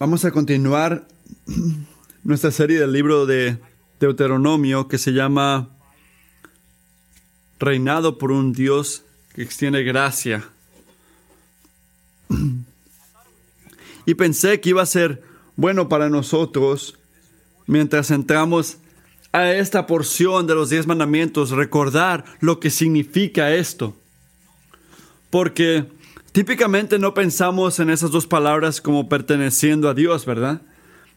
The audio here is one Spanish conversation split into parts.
Vamos a continuar nuestra serie del libro de Deuteronomio que se llama Reinado por un Dios que extiende gracia. Y pensé que iba a ser bueno para nosotros mientras entramos a esta porción de los diez mandamientos, recordar lo que significa esto. Porque típicamente no pensamos en esas dos palabras como perteneciendo a Dios, ¿verdad?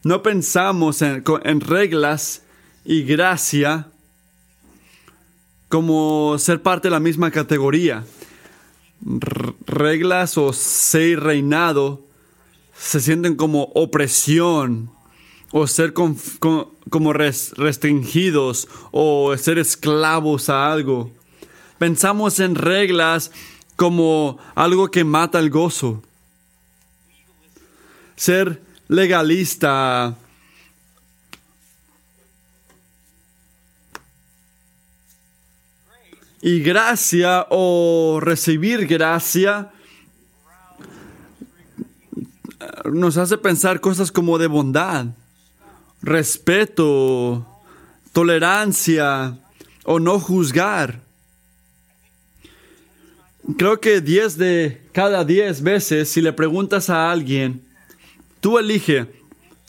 No pensamos en, reglas y gracia como ser parte de la misma categoría. reglas o ser reinado se sienten como opresión o ser como restringidos o ser esclavos a algo. Pensamos en reglas como algo que mata el gozo. Ser legalista. Y gracia o recibir gracia nos hace pensar cosas como de bondad, respeto, tolerancia o no juzgar. Creo que 10 de cada 10 veces, si le preguntas a alguien, tú elige,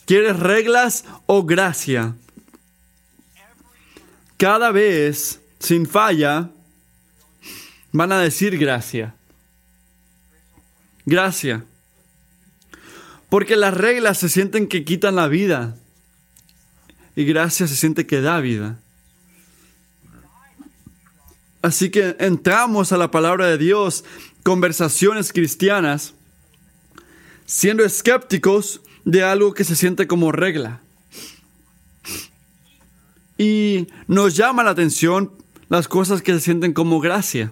¿quieres reglas o gracia? Cada vez, sin falla, van a decir gracia. Gracia. Porque las reglas se sienten que quitan la vida. Y gracia se siente que da vida. Así que entramos a la palabra de Dios, conversaciones cristianas, siendo escépticos de algo que se siente como regla. Y nos llama la atención las cosas que se sienten como gracia.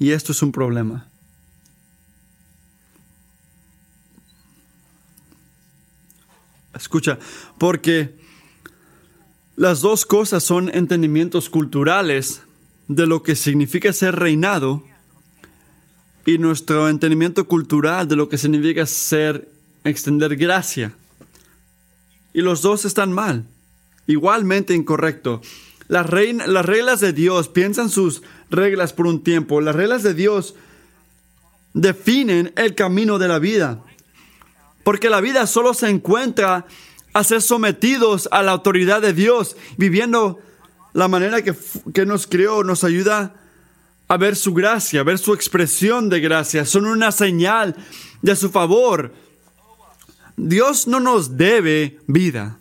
Y esto es un problema. Escucha, porque las dos cosas son entendimientos culturales de lo que significa ser reinado y nuestro entendimiento cultural de lo que significa ser extender gracia. Y los dos están mal, igualmente incorrecto. Las, las reglas de Dios, piensan sus reglas por un tiempo, las reglas de Dios definen el camino de la vida. Porque la vida solo se encuentra a ser sometidos a la autoridad de Dios, viviendo la manera que, que nos creó, nos ayuda a ver su gracia, a ver su expresión de gracia. Son una señal de su favor. Dios no nos debe vida.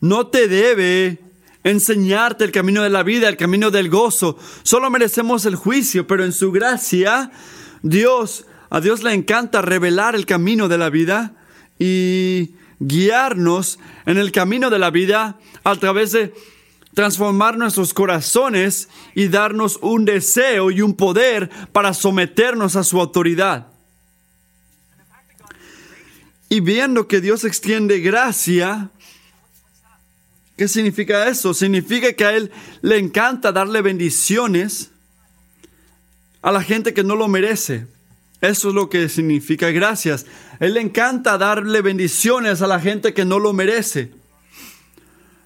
No te debe enseñarte el camino de la vida, el camino del gozo. Solo merecemos el juicio, pero en su gracia, Dios, a Dios le encanta revelar el camino de la vida y guiarnos en el camino de la vida a través de transformar nuestros corazones y darnos un deseo y un poder para someternos a su autoridad. Y viendo que Dios extiende gracia, ¿qué significa eso? Significa que a Él le encanta darle bendiciones a la gente que no lo merece. Eso es lo que significa gracias. Él encanta darle bendiciones a la gente que no lo merece.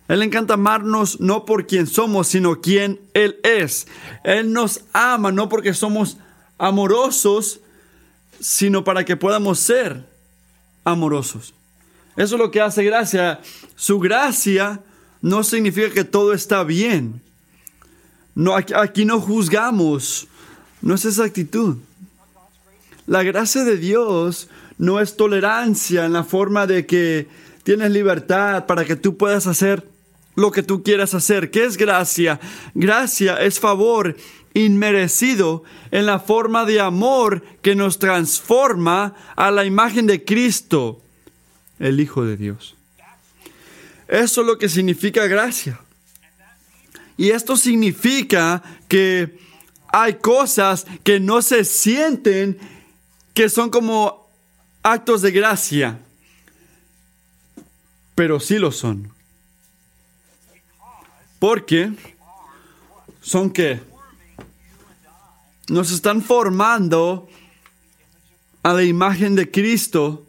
Él encanta amarnos no por quien somos, sino quien Él es. Él nos ama no porque somos amorosos, sino para que podamos ser amorosos. Eso es lo que hace gracia. Su gracia no significa que todo está bien. No, aquí no juzgamos. No es esa actitud. La gracia de Dios no es tolerancia en la forma de que tienes libertad para que tú puedas hacer lo que tú quieras hacer. ¿Qué es gracia? Gracia es favor inmerecido en la forma de amor que nos transforma a la imagen de Cristo, el Hijo de Dios. Eso es lo que significa gracia. Y esto significa que hay cosas que no se sienten que son como actos de gracia, pero sí lo son. Porque son que nos están formando a la imagen de Cristo,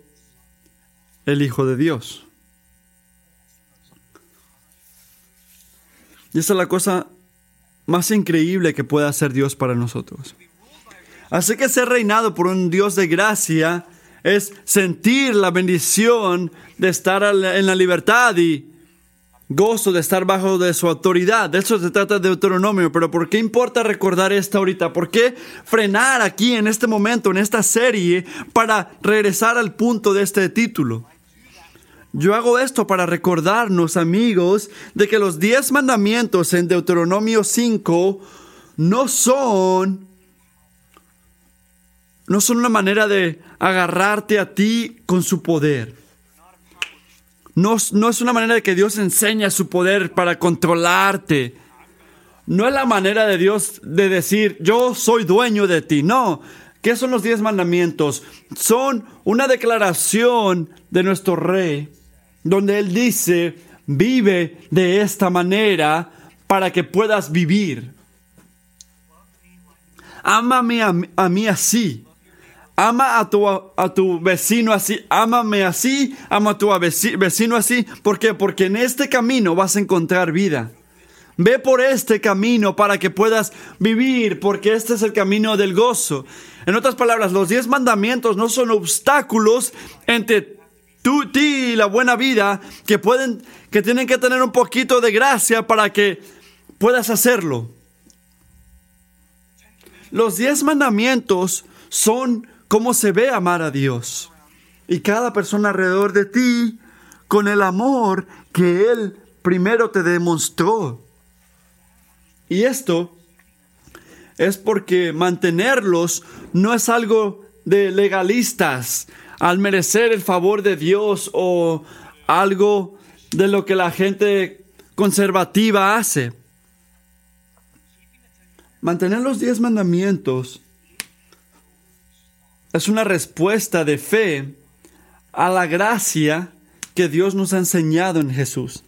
el Hijo de Dios. Y esa es la cosa más increíble que puede hacer Dios para nosotros. Así que ser reinado por un Dios de gracia es sentir la bendición de estar en la libertad y gozo de estar bajo de su autoridad. De eso se trata de Deuteronomio. Pero ¿por qué importa recordar esto ahorita? ¿Por qué frenar aquí en este momento, en esta serie, para regresar al punto de este título? Yo hago esto para recordarnos, amigos, de que los diez mandamientos en Deuteronomio 5 no son no son una manera de agarrarte a ti con su poder. No, no, es una manera de que Dios enseña su poder para controlarte. No es la manera de Dios de decir, yo soy dueño de ti. No. ¿Qué son los diez mandamientos? Son una declaración de nuestro rey, donde Él dice, vive de esta manera para que puedas vivir. Ámame a, a mí así Ama a tu, a tu vecino así, ámame así, ama a tu vecino así. ¿Por qué? Porque en este camino vas a encontrar vida. Ve por este camino para que puedas vivir, porque este es el camino del gozo. En otras palabras, los diez mandamientos no son obstáculos entre tú, ti y la buena vida que pueden, que tienen que tener un poquito de gracia para que puedas hacerlo. Los diez mandamientos son cómo se ve amar a Dios. Y cada persona alrededor de ti con el amor que Él primero te demostró. Y esto es porque mantenerlos no es algo de legalistas al merecer el favor de Dios o algo de lo que la gente conservativa hace. Mantener los diez mandamientos es una respuesta de fe a la gracia que Dios nos ha enseñado en Jesús.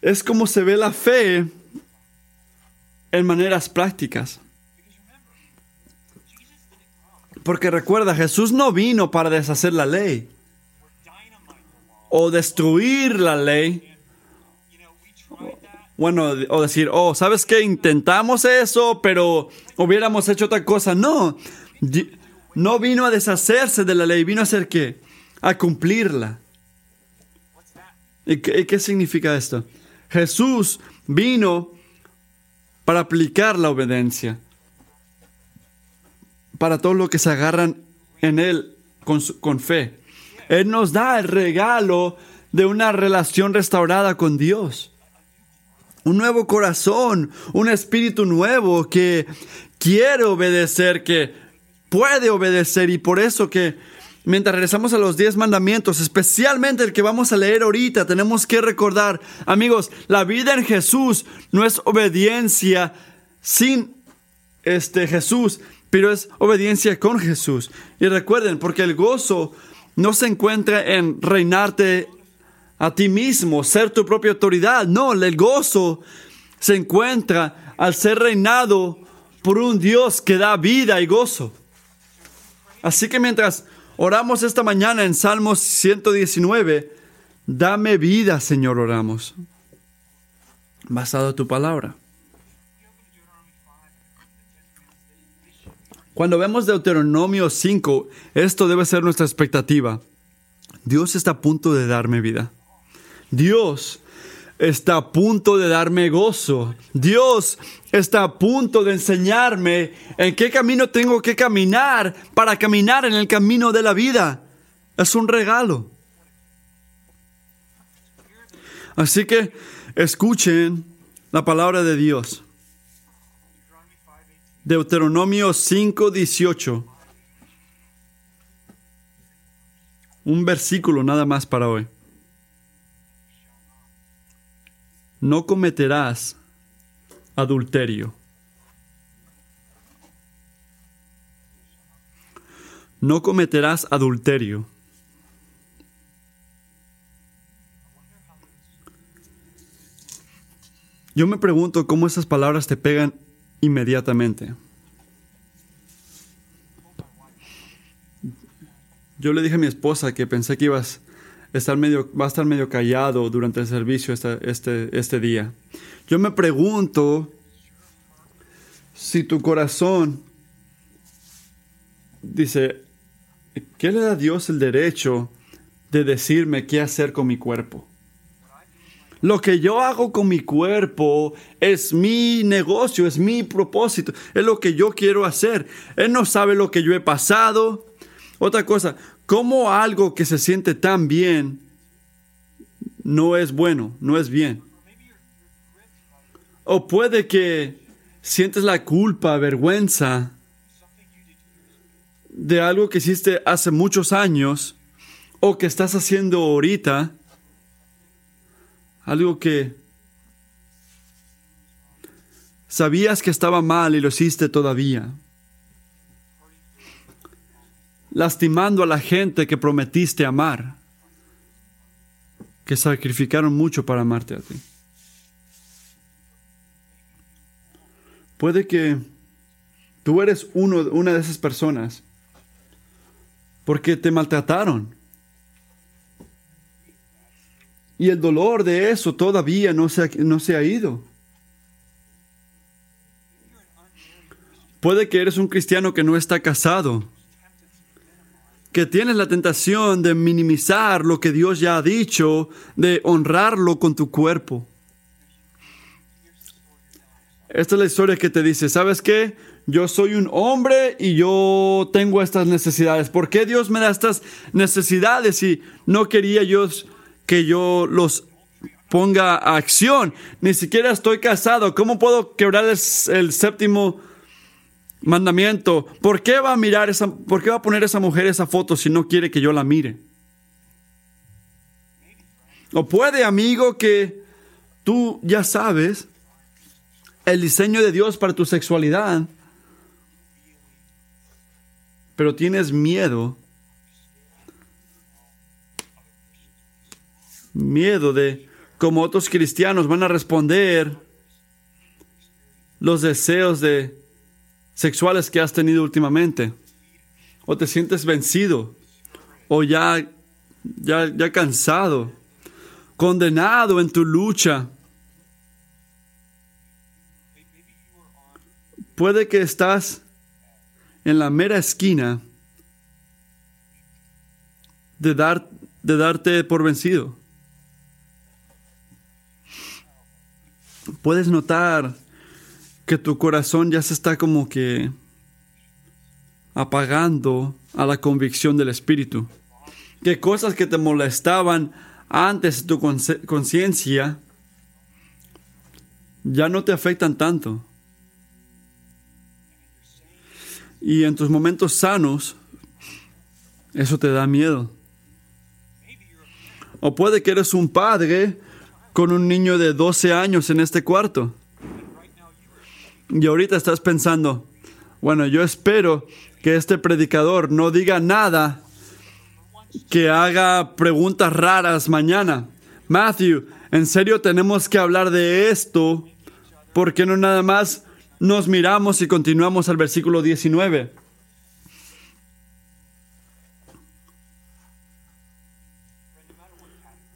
Es como se ve la fe en maneras prácticas. Porque recuerda, Jesús no vino para deshacer la ley o destruir la ley bueno, o decir, oh, ¿sabes qué? Intentamos eso, pero hubiéramos hecho otra cosa. No, no vino a deshacerse de la ley, vino a hacer qué? A cumplirla. ¿Y qué, qué significa esto? Jesús vino para aplicar la obediencia. Para todos los que se agarran en Él con, con fe. Él nos da el regalo de una relación restaurada con Dios un nuevo corazón, un espíritu nuevo que quiere obedecer, que puede obedecer y por eso que mientras regresamos a los diez mandamientos, especialmente el que vamos a leer ahorita, tenemos que recordar, amigos, la vida en Jesús no es obediencia sin este Jesús, pero es obediencia con Jesús. Y recuerden, porque el gozo no se encuentra en reinarte a ti mismo, ser tu propia autoridad. No, el gozo se encuentra al ser reinado por un Dios que da vida y gozo. Así que mientras oramos esta mañana en Salmos 119, dame vida, Señor, oramos, basado en tu palabra. Cuando vemos Deuteronomio 5, esto debe ser nuestra expectativa. Dios está a punto de darme vida. Dios está a punto de darme gozo. Dios está a punto de enseñarme en qué camino tengo que caminar para caminar en el camino de la vida. Es un regalo. Así que escuchen la palabra de Dios. Deuteronomio 5:18. Un versículo nada más para hoy. no cometerás adulterio. No cometerás adulterio. Yo me pregunto cómo esas palabras te pegan inmediatamente. Yo le dije a mi esposa que pensé que ibas estar medio, va a estar medio callado durante el servicio este, este, este día. Yo me pregunto si tu corazón dice, ¿qué le da a Dios el derecho de decirme qué hacer con mi cuerpo? Lo que yo hago con mi cuerpo es mi negocio, es mi propósito, es lo que yo quiero hacer. Él no sabe lo que yo he pasado. Otra cosa, ¿cómo algo que se siente tan bien no es bueno, no es bien? O puede que sientes la culpa, vergüenza de algo que hiciste hace muchos años o que estás haciendo ahorita algo que sabías que estaba mal y lo hiciste todavía. Lastimando a la gente que prometiste amar, que sacrificaron mucho para amarte a ti. Puede que tú eres uno, una de esas personas porque te maltrataron y el dolor de eso todavía no se, no se ha ido. Puede que eres un cristiano que no está casado, que tienes la tentación de minimizar lo que Dios ya ha dicho, de honrarlo con tu cuerpo. Esta es la historia que te dice, ¿sabes qué? Yo soy un hombre y yo tengo estas necesidades. ¿Por qué Dios me da estas necesidades si no quería yo que yo los ponga a acción. Ni siquiera estoy casado. ¿Cómo puedo quebrar el, séptimo mandamiento? ¿Por qué va a mirar esa, por qué va a poner esa mujer esa foto si no quiere que yo la mire? O puede, amigo, que tú ya sabes el diseño de Dios para tu sexualidad, pero tienes miedo miedo de cómo otros cristianos van a responder los deseos de sexuales que has tenido últimamente. O te sientes vencido. O ya, ya, ya cansado. Condenado en tu lucha. Puede que estás en la mera esquina de, dar, de darte por vencido. puedes notar que tu corazón ya se está como que apagando a la convicción del Espíritu. Que cosas que te molestaban antes de tu conciencia ya no te afectan tanto. Y en tus momentos sanos, eso te da miedo. O puede que eres un padre con un niño de 12 años en este cuarto. Y ahorita estás pensando, bueno, yo espero que este predicador no diga nada que haga preguntas raras mañana. Matthew, en serio tenemos que hablar de esto, porque no nada más nos miramos y continuamos al versículo 19?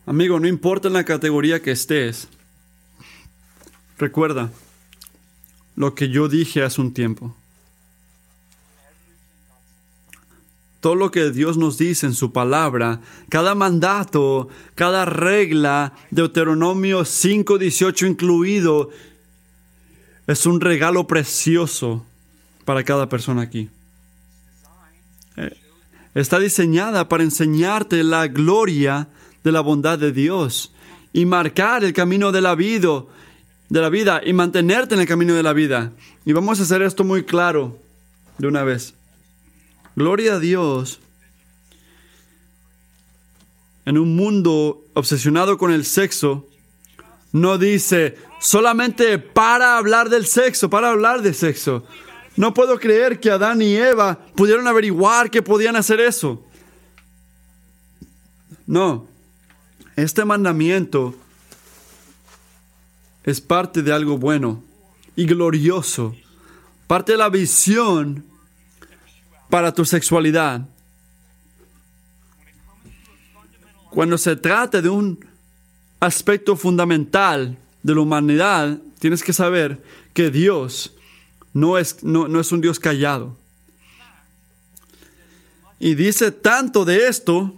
Amigo, no importa en la categoría que estés, recuerda lo que yo dije hace un tiempo. Todo lo que Dios nos dice en su palabra, cada mandato, cada regla, Deuteronomio 5.18 incluido, es un regalo precioso para cada persona aquí. Eh, está diseñada para enseñarte la gloria de la bondad de Dios y marcar el camino de la vida, de la vida y mantenerte en el camino de la vida. Y vamos a hacer esto muy claro de una vez. Gloria a Dios. En un mundo obsesionado con el sexo, no dice solamente para hablar del sexo, para hablar de sexo. No puedo creer que Adán y Eva pudieron averiguar que podían hacer eso. No, este mandamiento es parte de algo bueno y glorioso, parte de la visión para tu sexualidad. cuando se trata de un aspecto fundamental de la humanidad, tienes que saber que Dios no es, no, no es un Dios callado. Y dice tanto de esto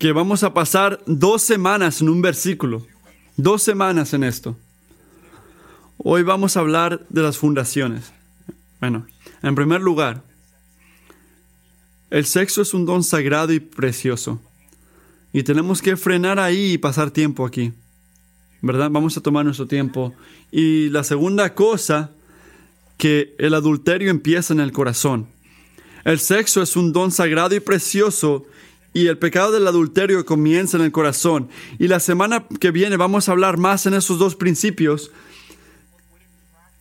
que vamos a pasar dos semanas en un versículo, dos semanas en esto. Hoy vamos a hablar de las fundaciones. Bueno, en primer lugar, el sexo es un don sagrado y precioso. Y tenemos que frenar ahí y pasar tiempo aquí. ¿Verdad? Vamos a tomar nuestro tiempo. Y la segunda cosa, que el adulterio empieza en el corazón. El sexo es un don sagrado y precioso y el pecado del adulterio comienza en el corazón. Y la semana que viene vamos a hablar más en esos dos principios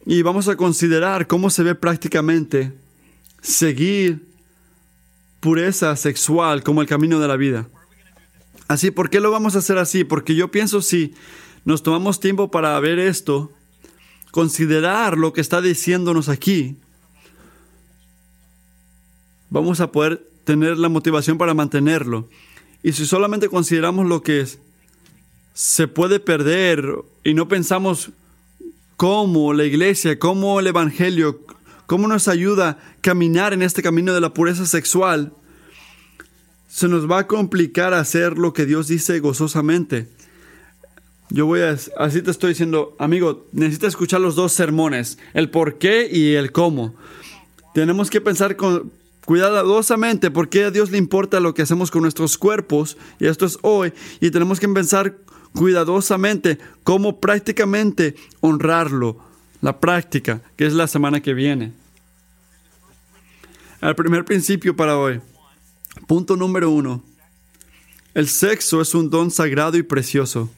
y vamos a considerar cómo se ve prácticamente seguir pureza sexual como el camino de la vida. Así, ¿por qué lo vamos a hacer así? Porque yo pienso si nos tomamos tiempo para ver esto, considerar lo que está diciéndonos aquí, vamos a poder tener la motivación para mantenerlo. Y si solamente consideramos lo que es, se puede perder y no pensamos cómo la iglesia, cómo el evangelio, cómo nos ayuda a caminar en este camino de la pureza sexual, se nos va a complicar hacer lo que Dios dice gozosamente. Yo voy a, así te estoy diciendo, amigo, necesitas escuchar los dos sermones, el por qué y el cómo. Tenemos que pensar con, cuidadosamente porque a Dios le importa lo que hacemos con nuestros cuerpos, y esto es hoy, y tenemos que pensar cuidadosamente cómo prácticamente honrarlo, la práctica, que es la semana que viene. El primer principio para hoy, punto número uno, el sexo es un don sagrado y precioso.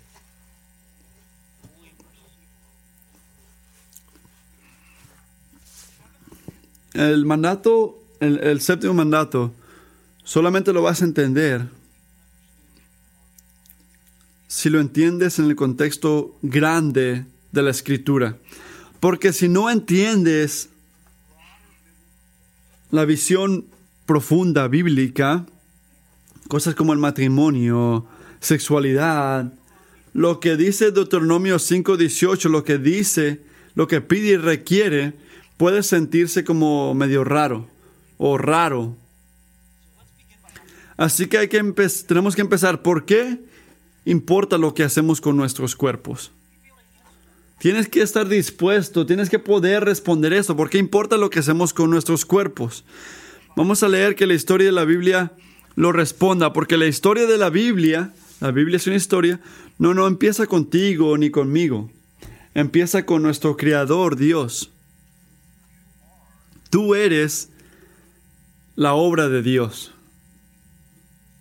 El mandato el, séptimo mandato solamente lo vas a entender si lo entiendes en el contexto grande de la escritura. Porque si no entiendes la visión profunda bíblica, cosas como el matrimonio, sexualidad, lo que dice Deuteronomio 5:18, lo que dice, lo que pide y requiere, puede sentirse como medio raro o raro. Así que, hay que tenemos que empezar. ¿Por qué importa lo que hacemos con nuestros cuerpos? Tienes que estar dispuesto, tienes que poder responder eso. ¿Por qué importa lo que hacemos con nuestros cuerpos? Vamos a leer que la historia de la Biblia lo responda, porque la historia de la Biblia, la Biblia es una historia, no, no empieza contigo ni conmigo. Empieza con nuestro Creador, Dios. Tú eres la obra de Dios.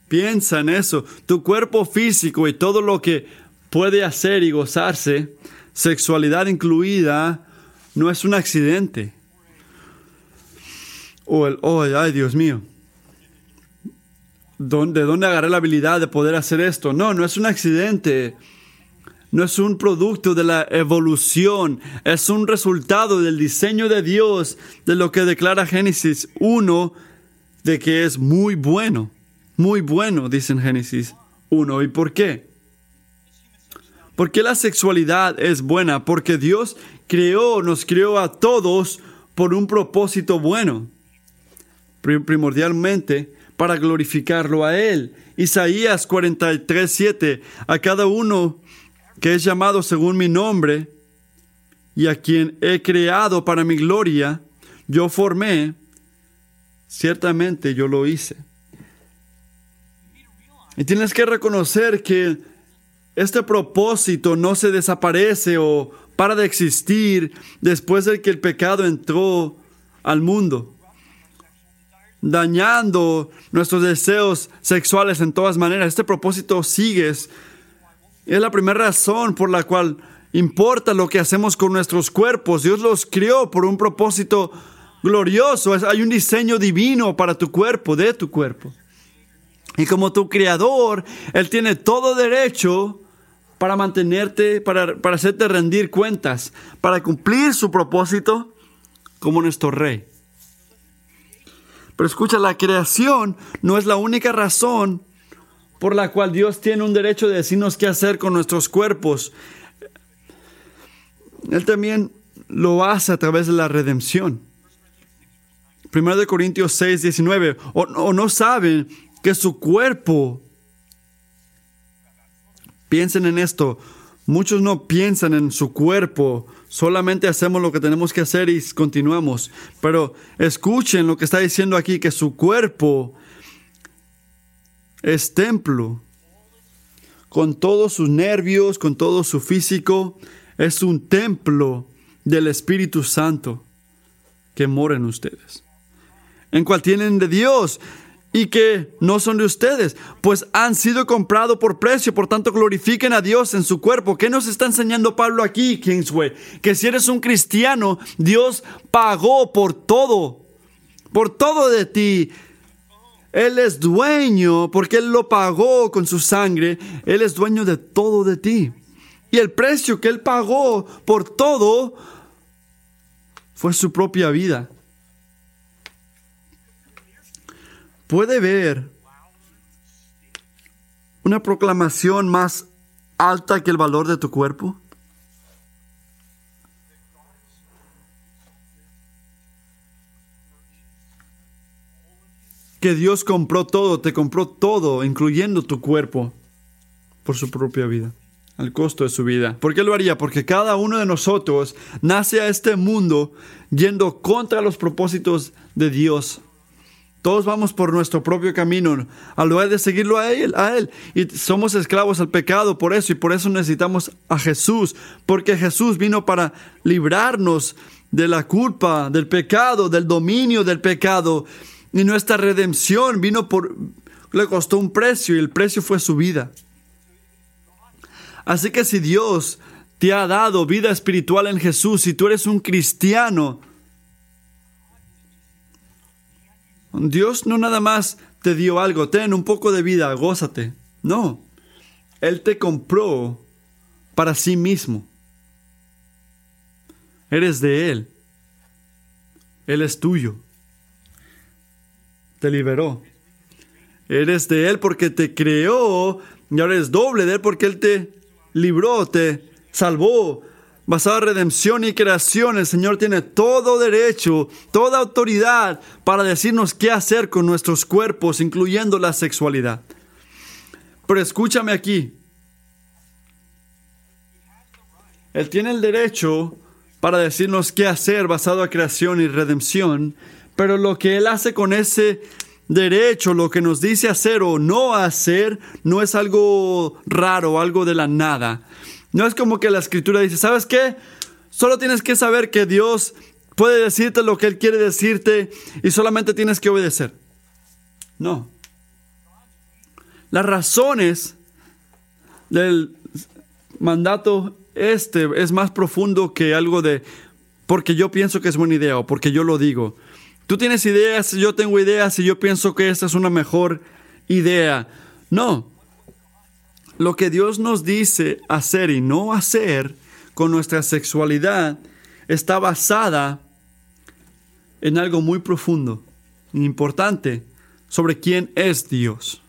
Piensa en eso. Tu cuerpo físico y todo lo que puede hacer y gozarse, sexualidad incluida, no es un accidente. O el, oh, ay Dios mío, ¿de dónde agarré la habilidad de poder hacer esto? No, no es un accidente. No es un producto de la evolución, es un resultado del diseño de Dios, de lo que declara Génesis 1, de que es muy bueno, muy bueno, dice en Génesis 1. ¿Y por qué? Porque la sexualidad es buena, porque Dios creó, nos creó a todos por un propósito bueno, primordialmente para glorificarlo a Él. Isaías 43, 7, a cada uno que es llamado según mi nombre y a quien he creado para mi gloria, yo formé Ciertamente yo lo hice. Y tienes que reconocer que este propósito no se desaparece o para de existir después de que el pecado entró al mundo, dañando nuestros deseos sexuales en todas maneras. Este propósito sigue. Es la primera razón por la cual importa lo que hacemos con nuestros cuerpos. Dios los crió por un propósito glorioso. Hay un diseño divino para tu cuerpo, de tu cuerpo. Y como tu creador, Él tiene todo derecho para mantenerte, para, para hacerte rendir cuentas, para cumplir su propósito como nuestro rey. Pero escucha, la creación no es la única razón por la cual Dios tiene un derecho de decirnos qué hacer con nuestros cuerpos. Él también lo hace a través de la redención. 1 Corintios 6, 19. O, o no saben que su cuerpo, piensen en esto, muchos no piensan en su cuerpo, solamente hacemos lo que tenemos que hacer y continuamos. Pero escuchen lo que está diciendo aquí, que su cuerpo es templo, con todos sus nervios, con todo su físico, es un templo del Espíritu Santo que mora en ustedes, en cual tienen de Dios y que no son de ustedes, pues han sido comprados por precio, por tanto glorifiquen a Dios en su cuerpo. ¿Qué nos está enseñando Pablo aquí, Kingsway? Que si eres un cristiano, Dios pagó por todo, por todo de ti. Él es dueño, porque Él lo pagó con su sangre, Él es dueño de todo de ti. Y el precio que Él pagó por todo fue su propia vida. ¿Puede ver una proclamación más alta que el valor de tu cuerpo? Que Dios compró todo, te compró todo, incluyendo tu cuerpo, por su propia vida al costo de su vida. ¿Por qué lo haría? Porque cada uno de nosotros nace a este mundo yendo contra los propósitos de Dios. Todos vamos por nuestro propio camino, al lugar de seguirlo a Él, a Él. Y somos esclavos al pecado por eso, y por eso necesitamos a Jesús, porque Jesús vino para librarnos de la culpa, del pecado, del dominio del pecado. Y nuestra redención vino por, le costó un precio, y el precio fue su vida. Así que si Dios te ha dado vida espiritual en Jesús, si tú eres un cristiano, Dios no nada más te dio algo, ten un poco de vida, gózate. No, Él te compró para sí mismo. Eres de Él. Él es tuyo. Te liberó. Eres de Él porque te creó y ahora eres doble de Él porque Él te libró, te salvó. Basado en redención y creación, el Señor tiene todo derecho, toda autoridad para decirnos qué hacer con nuestros cuerpos, incluyendo la sexualidad. Pero escúchame aquí. Él tiene el derecho para decirnos qué hacer basado en creación y redención, pero lo que Él hace con ese derecho, lo que nos dice hacer o no hacer, no es algo raro, algo de la nada. No es como que la escritura dice, ¿sabes qué? Solo tienes que saber que Dios puede decirte lo que Él quiere decirte y solamente tienes que obedecer. No. Las razones del mandato este es más profundo que algo de porque yo pienso que es buena idea o porque yo lo digo. Tú tienes ideas, yo tengo ideas y yo pienso que esta es una mejor idea. No. Lo que Dios nos dice hacer y no hacer con nuestra sexualidad está basada en algo muy profundo e importante sobre quién es Dios.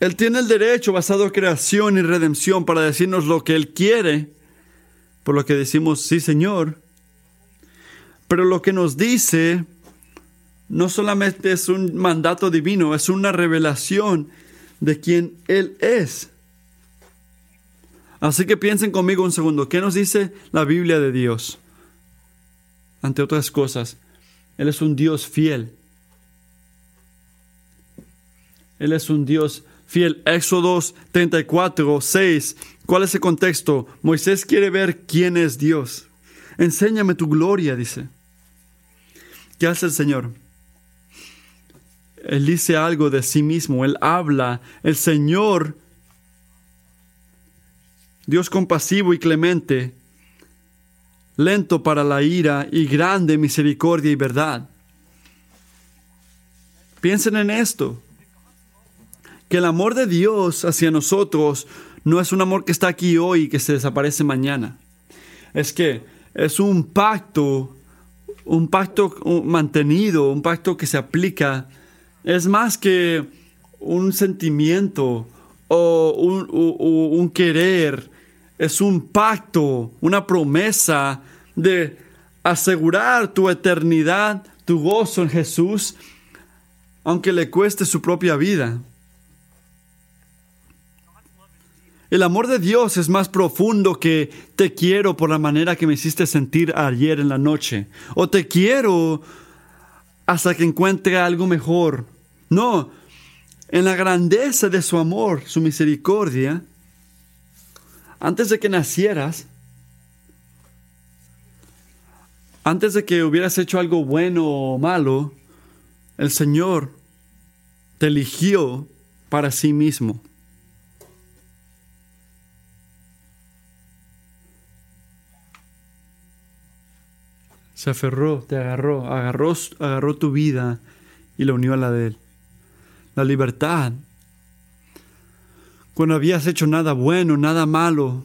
Él tiene el derecho basado en creación y redención para decirnos lo que Él quiere, por lo que decimos, sí Señor, pero lo que nos dice no solamente es un mandato divino, es una revelación de quién Él es. Así que piensen conmigo un segundo, ¿qué nos dice la Biblia de Dios? Ante otras cosas, Él es un Dios fiel. Él es un Dios fiel. Éxodo 34, 6. ¿Cuál es el contexto? Moisés quiere ver quién es Dios. Enséñame tu gloria, dice. ¿Qué hace el Señor? Él dice algo de sí mismo, Él habla. El Señor, Dios compasivo y clemente, lento para la ira y grande misericordia y verdad. Piensen en esto, que el amor de Dios hacia nosotros no es un amor que está aquí hoy y que se desaparece mañana. Es que es un pacto un pacto mantenido, un pacto que se aplica es más que un sentimiento o un, querer, es un pacto, una promesa de asegurar tu eternidad, tu gozo en Jesús, aunque le cueste su propia vida. El amor de Dios es más profundo que te quiero por la manera que me hiciste sentir ayer en la noche. O te quiero hasta que encuentre algo mejor. No, en la grandeza de su amor, su misericordia, antes de que nacieras, antes de que hubieras hecho algo bueno o malo, el Señor te eligió para sí mismo. Se aferró, te agarró, agarró, agarró tu vida y la unió a la de Él. La libertad. Cuando habías hecho nada bueno, nada malo,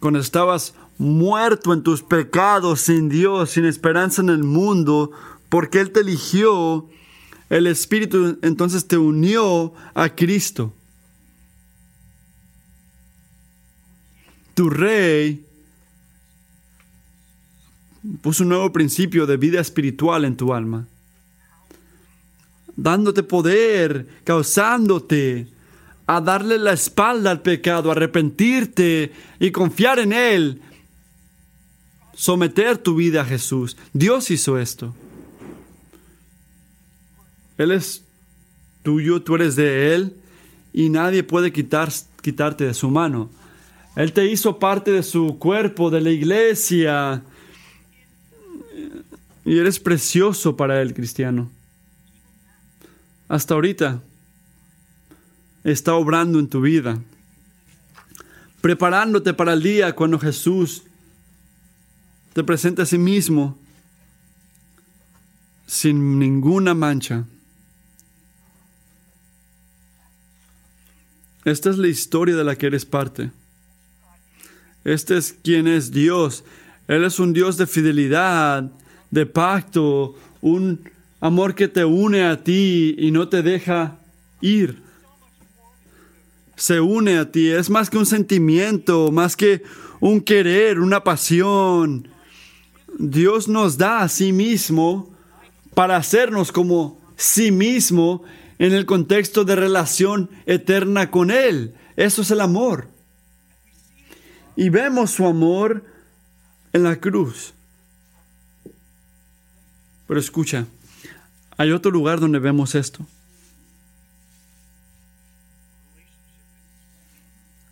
cuando estabas muerto en tus pecados, sin Dios, sin esperanza en el mundo, porque Él te eligió, el Espíritu entonces te unió a Cristo. Tu Rey puso un nuevo principio de vida espiritual en tu alma, dándote poder, causándote a darle la espalda al pecado, arrepentirte y confiar en Él, someter tu vida a Jesús. Dios hizo esto. Él es tuyo, tú eres de Él y nadie puede quitar, quitarte de su mano. Él te hizo parte de su cuerpo, de la iglesia, y eres precioso para Él, cristiano. Hasta ahorita está obrando en tu vida, preparándote para el día cuando Jesús te presente a sí mismo sin ninguna mancha. Esta es la historia de la que eres parte. Este es quien es Dios. Él es un Dios de fidelidad de pacto, un amor que te une a ti y no te deja ir. Se une a ti, es más que un sentimiento, más que un querer, una pasión. Dios nos da a sí mismo para hacernos como sí mismo en el contexto de relación eterna con Él. Eso es el amor. Y vemos su amor en la cruz. Pero escucha, hay otro lugar donde vemos esto.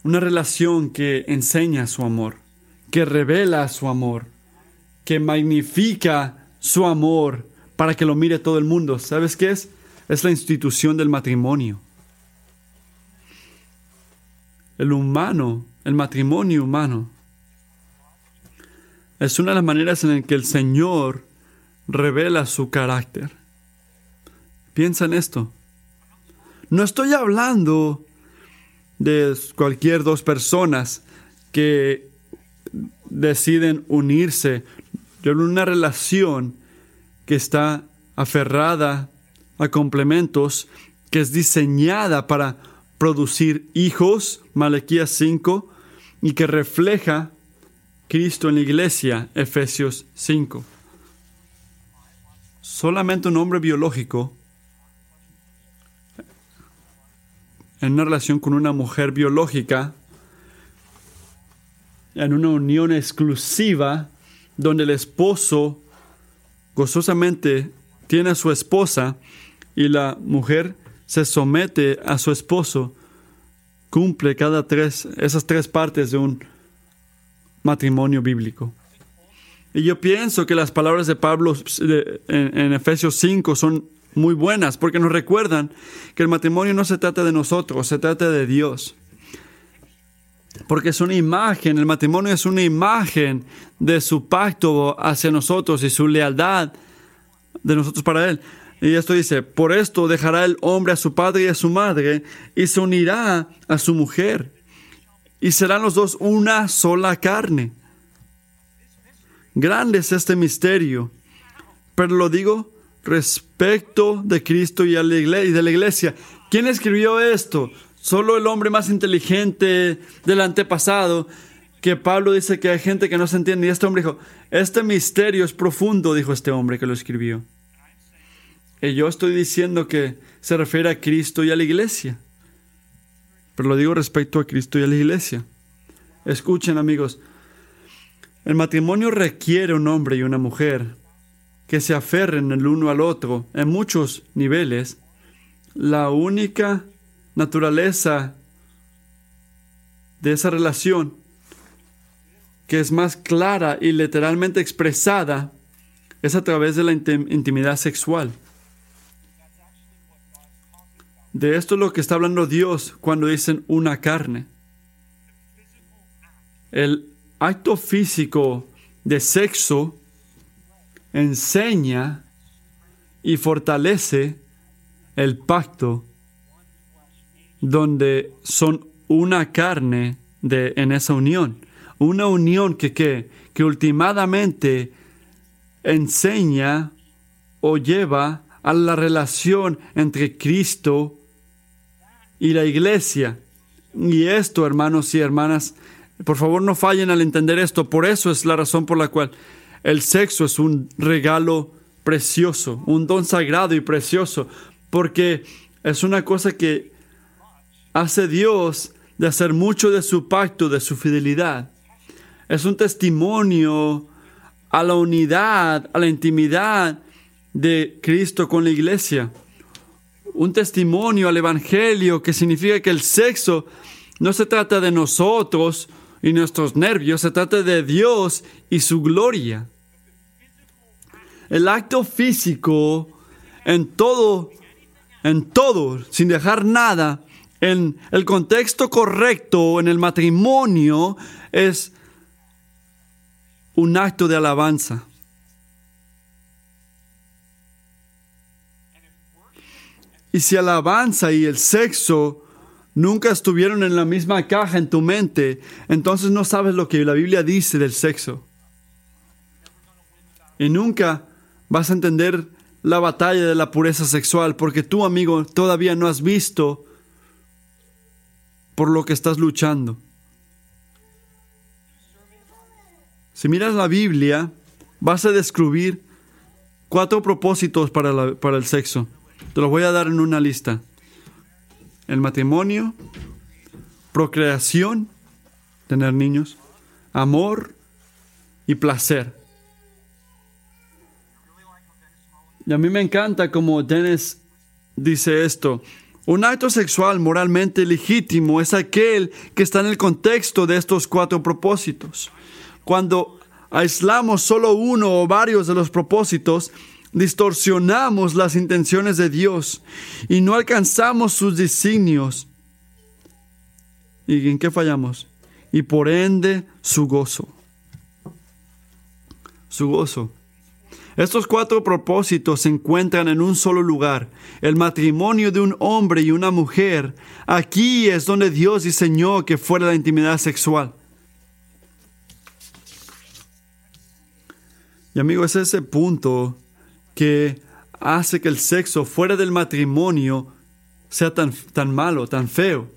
Una relación que enseña su amor, que revela su amor, que magnifica su amor para que lo mire todo el mundo. ¿Sabes qué es? Es la institución del matrimonio. El humano, el matrimonio humano, es una de las maneras en que el Señor revela su carácter. Piensa en esto. No estoy hablando de cualquier dos personas que deciden unirse. Yo de una relación que está aferrada a complementos, que es diseñada para producir hijos, Malaquías 5, y que refleja Cristo en la iglesia, Efesios 5 solamente un hombre biológico en una relación con una mujer biológica, en una unión exclusiva, donde el esposo gozosamente tiene a su esposa y la mujer se somete a su esposo, cumple cada tres, esas tres partes de un matrimonio bíblico. Y yo pienso que las palabras de Pablo en, Efesios 5 son muy buenas porque nos recuerdan que el matrimonio no se trata de nosotros, se trata de Dios. Porque es una imagen, el matrimonio es una imagen de su pacto hacia nosotros y su lealtad de nosotros para Él. Y esto dice, por esto dejará el hombre a su padre y a su madre y se unirá a su mujer. Y serán los dos una sola carne. Grande es este misterio, pero lo digo respecto de Cristo y, de la iglesia. ¿Quién escribió esto? Solo el hombre más inteligente del antepasado, que Pablo dice que hay gente que no se entiende. Y este hombre dijo, este misterio es profundo, dijo este hombre que lo escribió. Y yo estoy diciendo que se refiere a Cristo y a la iglesia. Pero lo digo respecto a Cristo y a la iglesia. Escuchen amigos, el matrimonio requiere un hombre y una mujer que se aferren el uno al otro en muchos niveles. La única naturaleza de esa relación que es más clara y literalmente expresada es a través de la intimidad sexual. De esto es lo que está hablando Dios cuando dicen una carne. El acto físico de sexo enseña y fortalece el pacto donde son una carne de, en esa unión. Una unión que, que, que últimamente enseña o lleva a la relación entre Cristo y la iglesia. Y esto, hermanos y hermanas, por favor no fallen al entender esto. Por eso es la razón por la cual el sexo es un regalo precioso, un don sagrado y precioso, porque es una cosa que hace Dios de hacer mucho de su pacto, de su fidelidad. Es un testimonio a la unidad, a la intimidad de Cristo con la iglesia un testimonio al Evangelio que significa que el sexo no se trata de nosotros y nuestros nervios, se trata de Dios y su gloria. El acto físico en todo, en todo, sin dejar nada, en el contexto correcto, en el matrimonio, es un acto de alabanza. Y si alabanza y el sexo nunca estuvieron en la misma caja en tu mente, entonces no sabes lo que la Biblia dice del sexo. Y nunca vas a entender la batalla de la pureza sexual, porque tú, amigo, todavía no has visto por lo que estás luchando. Si miras la Biblia, vas a descubrir cuatro propósitos para, para el sexo. Te los voy a dar en una lista. El matrimonio, procreación, tener niños, amor y placer. Y a mí me encanta como Dennis dice esto. Un acto sexual moralmente legítimo es aquel que está en el contexto de estos cuatro propósitos. Cuando aislamos solo uno o varios de los propósitos, distorsionamos las intenciones de Dios y no alcanzamos sus designios. ¿Y en qué fallamos? Y por ende su gozo. Su gozo. Estos cuatro propósitos se encuentran en un solo lugar, el matrimonio de un hombre y una mujer. Aquí es donde Dios diseñó que fuera la intimidad sexual. Y amigo, es ese punto que hace que el sexo fuera del matrimonio sea tan, tan malo, tan feo.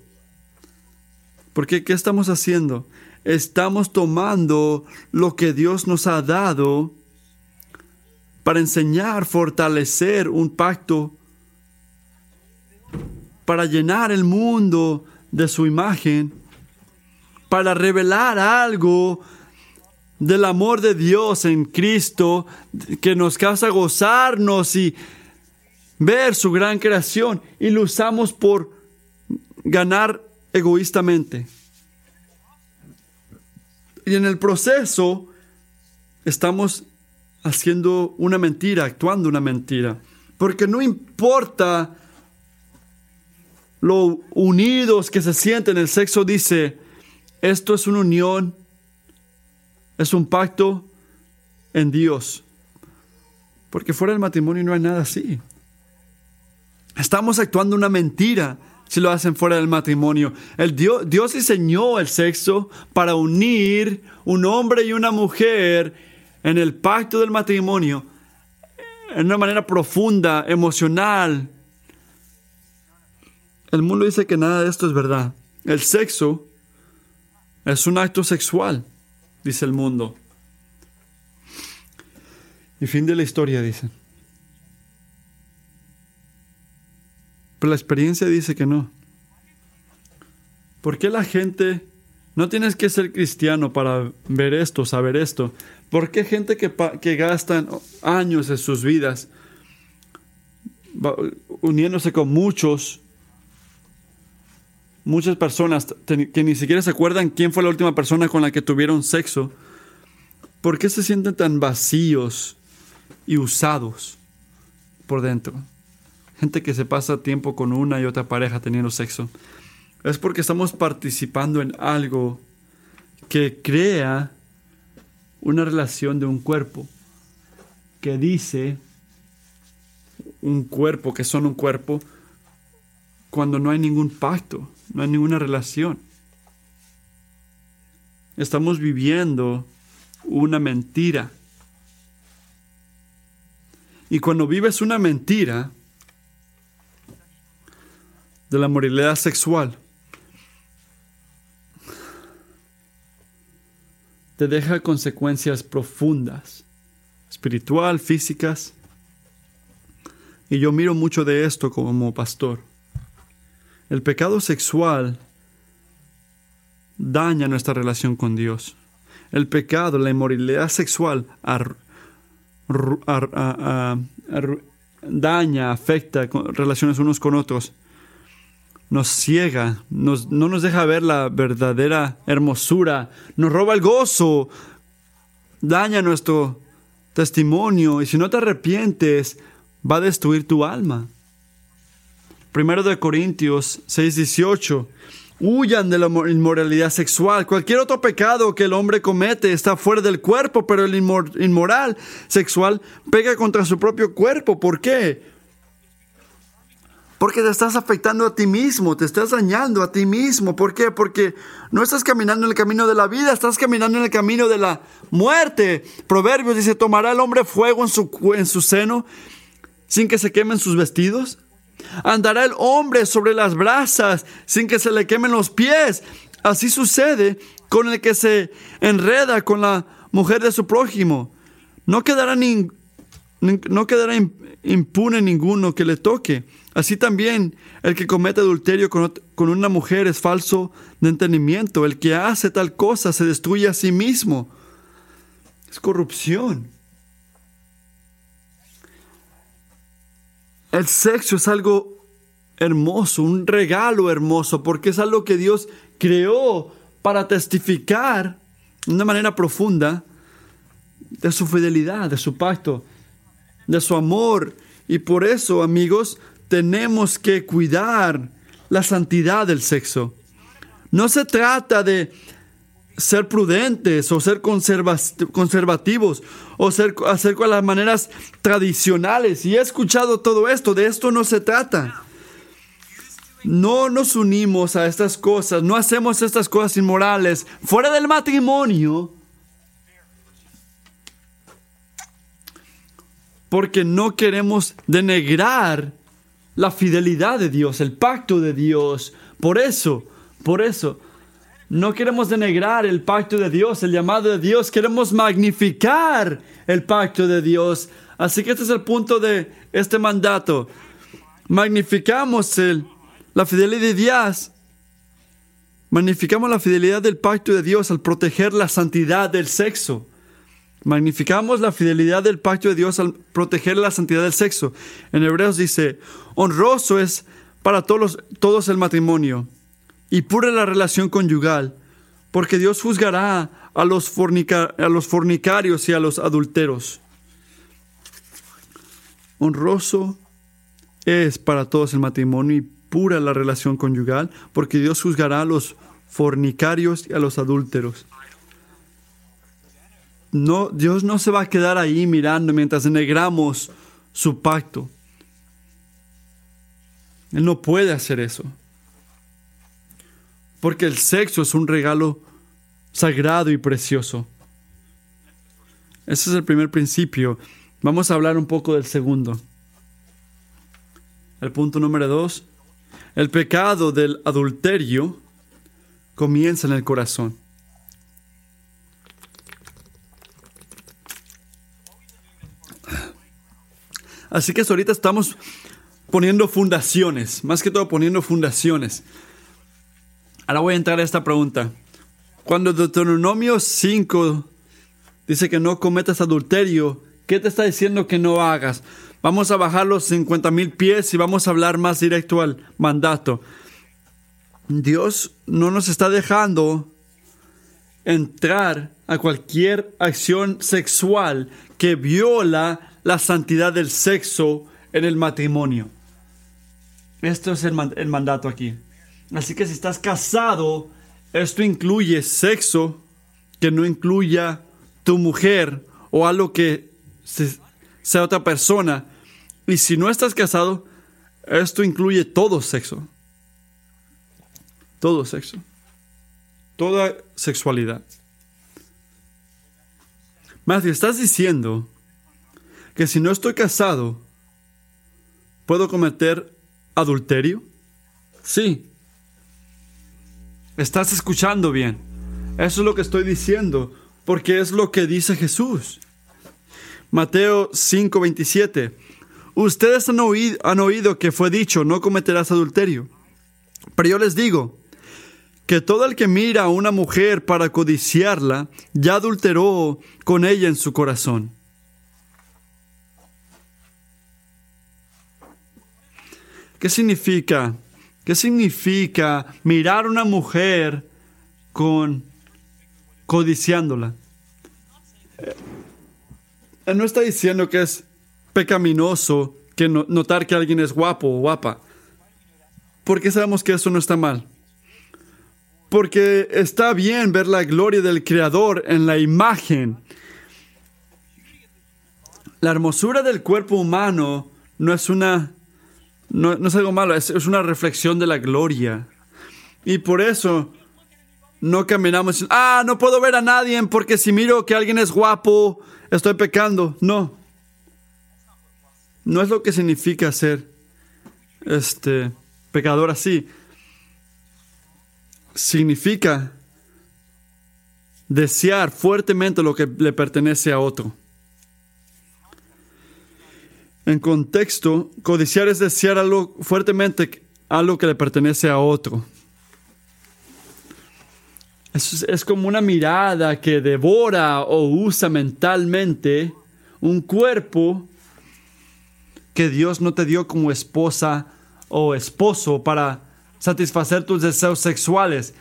Porque ¿qué estamos haciendo? Estamos tomando lo que Dios nos ha dado para enseñar, fortalecer un pacto, para llenar el mundo de su imagen, para revelar algo del amor de Dios en Cristo que nos causa gozarnos y ver su gran creación y lo usamos por ganar egoístamente. Y en el proceso estamos haciendo una mentira, actuando una mentira. Porque no importa lo unidos que se sienten, el sexo dice, esto es una unión es un pacto en Dios. Porque fuera del matrimonio no hay nada así. Estamos actuando una mentira si lo hacen fuera del matrimonio. El Dios, Dios diseñó el sexo para unir un hombre y una mujer en el pacto del matrimonio en una manera profunda, emocional. El mundo dice que nada de esto es verdad. El sexo es un acto sexual, dice el mundo. Y fin de la historia, dicen. Pero la experiencia dice que no. ¿Por qué la gente... No tienes que ser cristiano para ver esto, saber esto. ¿Por qué gente que, que gastan años de sus vidas uniéndose con muchos, muchas personas que ni siquiera se acuerdan quién fue la última persona con la que tuvieron sexo? ¿Por qué se sienten tan vacíos y usados por dentro? Gente que se pasa tiempo con una y otra pareja teniendo sexo es porque estamos participando en algo que crea una relación de un cuerpo, que dice un cuerpo, que son un cuerpo, cuando no hay ningún pacto, no hay ninguna relación. Estamos viviendo una mentira. Y cuando vives una mentira de la moralidad sexual, te deja consecuencias profundas, espiritual, físicas. Y yo miro mucho de esto como pastor. El pecado sexual daña nuestra relación con Dios. El pecado, la inmoralidad sexual daña, afecta relaciones unos con otros nos ciega, no nos deja ver la verdadera hermosura, nos roba el gozo, daña nuestro testimonio y si no te arrepientes va a destruir tu alma. Primero de Corintios 6:18. Huyan de la inmoralidad sexual. Cualquier otro pecado que el hombre comete está fuera del cuerpo, pero el inmoral sexual pega contra su propio cuerpo. ¿Por qué? Porque te estás afectando a ti mismo, te estás dañando a ti mismo. ¿Por qué? Porque no estás caminando en el camino de la vida, estás caminando en el camino de la muerte. Proverbios dice, ¿tomará el hombre fuego en su, en su seno sin que se quemen sus vestidos? ¿Andará el hombre sobre las brasas sin que se le quemen los pies? Así sucede con el que se enreda con la mujer de su prójimo. No quedará, no quedará impune ninguno que le toque. Así también el que comete adulterio con, una mujer es falso de entendimiento. El que hace tal cosa se destruye a sí mismo. Es corrupción. El sexo es algo hermoso, un regalo hermoso, porque es algo que Dios creó para testificar de una manera profunda de su fidelidad, de su pacto, de su amor. Y por eso, amigos, tenemos que cuidar la santidad del sexo. No se trata de ser prudentes o ser conservativos o ser, hacer con las maneras tradicionales. Y he escuchado todo esto, de esto no se trata. No nos unimos a estas cosas, no hacemos estas cosas inmorales fuera del matrimonio. Porque no queremos denegrar la fidelidad de Dios, el pacto de Dios. Por eso, por eso, no queremos denegrar el pacto de Dios, el llamado de Dios, queremos magnificar el pacto de Dios. Así que este es el punto de este mandato. Magnificamos el, la fidelidad de Dios. Magnificamos la fidelidad del pacto de Dios al proteger la santidad del sexo. Magnificamos la fidelidad del pacto de Dios al proteger la santidad del sexo. En Hebreos dice, honroso es para todos, el matrimonio y pura la relación conyugal, porque Dios juzgará a los, a los fornicarios y a los adulteros. Honroso es para todos el matrimonio y pura la relación conyugal, porque Dios juzgará a los fornicarios y a los adúlteros no, Dios no se va a quedar ahí mirando mientras negramos su pacto. Él no puede hacer eso. Porque el sexo es un regalo sagrado y precioso. Ese es el primer principio. Vamos a hablar un poco del segundo. El punto número dos. El pecado del adulterio comienza en el corazón. Así que ahorita estamos poniendo fundaciones, más que todo poniendo fundaciones. Ahora voy a entrar a esta pregunta. Cuando Deuteronomio 5 dice que no cometas adulterio, ¿qué te está diciendo que no hagas? Vamos a bajar los 50 mil pies y vamos a hablar más directo al mandato. Dios no nos está dejando entrar a cualquier acción sexual que viola la santidad del sexo en el matrimonio. Esto es el, mandato aquí. Así que si estás casado, esto incluye sexo que no incluya tu mujer o algo que sea otra persona. Y si no estás casado, esto incluye todo sexo. Todo sexo. Toda sexualidad. Más si estás diciendo que si no estoy casado, ¿puedo cometer adulterio? Sí. Estás escuchando bien. Eso es lo que estoy diciendo, porque es lo que dice Jesús. Mateo 5:27. Ustedes han oído, han oído que fue dicho, no cometerás adulterio. Pero yo les digo que todo el que mira a una mujer para codiciarla, ya adulteró con ella en su corazón. ¿Qué significa? ¿Qué significa mirar a una mujer con codiciándola? Él no está diciendo que es pecaminoso que notar que alguien es guapo o guapa. Porque sabemos que eso no está mal. Porque está bien ver la gloria del Creador en la imagen. La hermosura del cuerpo humano no es una no, es algo malo, es, una reflexión de la gloria. Y por eso no caminamos, ah, no puedo ver a nadie porque si miro que alguien es guapo, estoy pecando. No. No es lo que significa ser este pecador así. Significa desear fuertemente lo que le pertenece a otro. En contexto, codiciar es desear algo fuertemente, algo que le pertenece a otro. Es, es como una mirada que devora o usa mentalmente un cuerpo que Dios no te dio como esposa o esposo para satisfacer tus deseos sexuales.